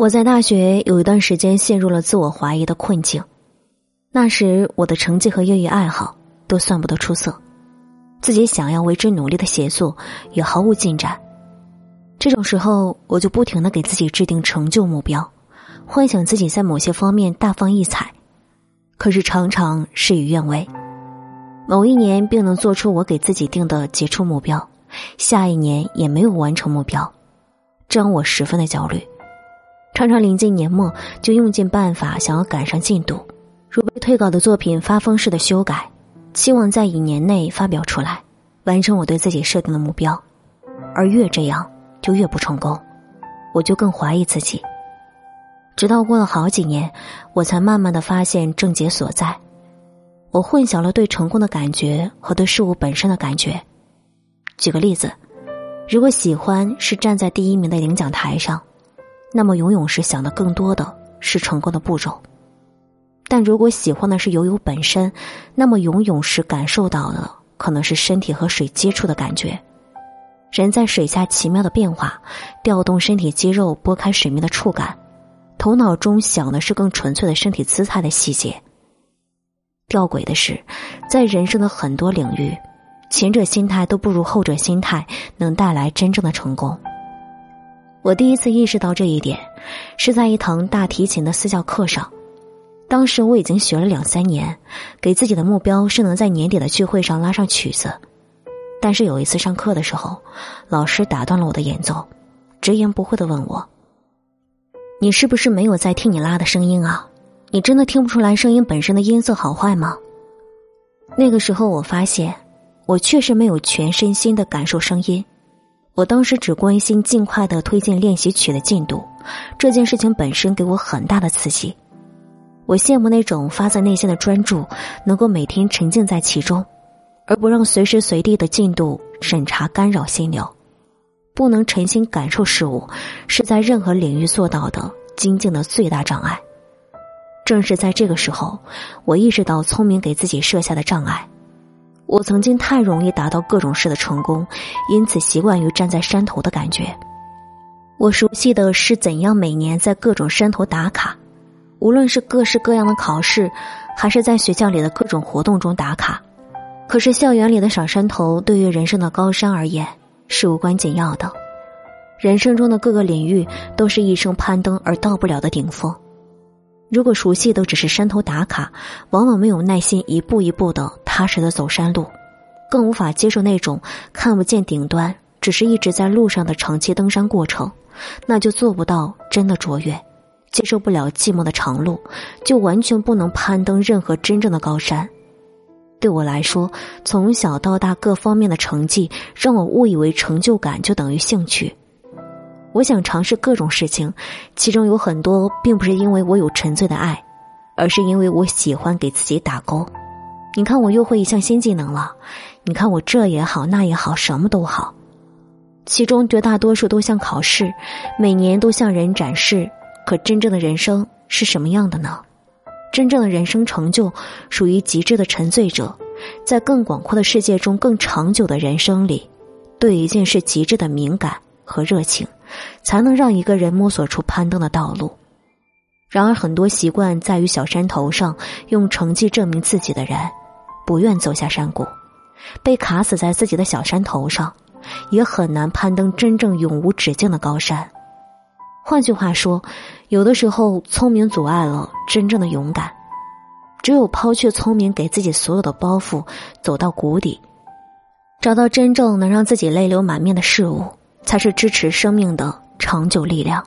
我在大学有一段时间陷入了自我怀疑的困境，那时我的成绩和业余爱好都算不得出色，自己想要为之努力的写作也毫无进展。这种时候，我就不停的给自己制定成就目标，幻想自己在某些方面大放异彩，可是常常事与愿违。某一年并能做出我给自己定的杰出目标，下一年也没有完成目标，这让我十分的焦虑。常常临近年末，就用尽办法想要赶上进度，如被退稿的作品发疯似的修改，期望在一年内发表出来，完成我对自己设定的目标。而越这样，就越不成功，我就更怀疑自己。直到过了好几年，我才慢慢的发现症结所在。我混淆了对成功的感觉和对事物本身的感觉。举个例子，如果喜欢是站在第一名的领奖台上。那么，游泳时想的更多的是成功的步骤；但如果喜欢的是游泳本身，那么游泳时感受到的可能是身体和水接触的感觉。人在水下奇妙的变化，调动身体肌肉拨开水面的触感，头脑中想的是更纯粹的身体姿态的细节。吊诡的是，在人生的很多领域，前者心态都不如后者心态能带来真正的成功。我第一次意识到这一点，是在一堂大提琴的私教课上。当时我已经学了两三年，给自己的目标是能在年底的聚会上拉上曲子。但是有一次上课的时候，老师打断了我的演奏，直言不讳的问我：“你是不是没有在听你拉的声音啊？你真的听不出来声音本身的音色好坏吗？”那个时候我发现，我确实没有全身心的感受声音。我当时只关心尽快的推进练习曲的进度，这件事情本身给我很大的刺激。我羡慕那种发自内心的专注，能够每天沉浸在其中，而不让随时随地的进度审查干扰心流。不能沉心感受事物，是在任何领域做到的精进的最大障碍。正是在这个时候，我意识到聪明给自己设下的障碍。我曾经太容易达到各种事的成功，因此习惯于站在山头的感觉。我熟悉的是怎样每年在各种山头打卡，无论是各式各样的考试，还是在学校里的各种活动中打卡。可是校园里的小山头，对于人生的高山而言是无关紧要的。人生中的各个领域，都是一生攀登而到不了的顶峰。如果熟悉的只是山头打卡，往往没有耐心一步一步的踏实的走山路，更无法接受那种看不见顶端，只是一直在路上的长期登山过程，那就做不到真的卓越，接受不了寂寞的长路，就完全不能攀登任何真正的高山。对我来说，从小到大各方面的成绩，让我误以为成就感就等于兴趣。我想尝试各种事情，其中有很多并不是因为我有沉醉的爱，而是因为我喜欢给自己打勾。你看，我又会一项新技能了。你看，我这也好，那也好，什么都好。其中绝大多数都像考试，每年都向人展示。可真正的人生是什么样的呢？真正的人生成就，属于极致的沉醉者，在更广阔的世界中，更长久的人生里，对一件事极致的敏感和热情。才能让一个人摸索出攀登的道路。然而，很多习惯在于小山头上用成绩证明自己的人，不愿走下山谷，被卡死在自己的小山头上，也很难攀登真正永无止境的高山。换句话说，有的时候聪明阻碍了真正的勇敢。只有抛却聪明给自己所有的包袱，走到谷底，找到真正能让自己泪流满面的事物。才是支持生命的长久力量。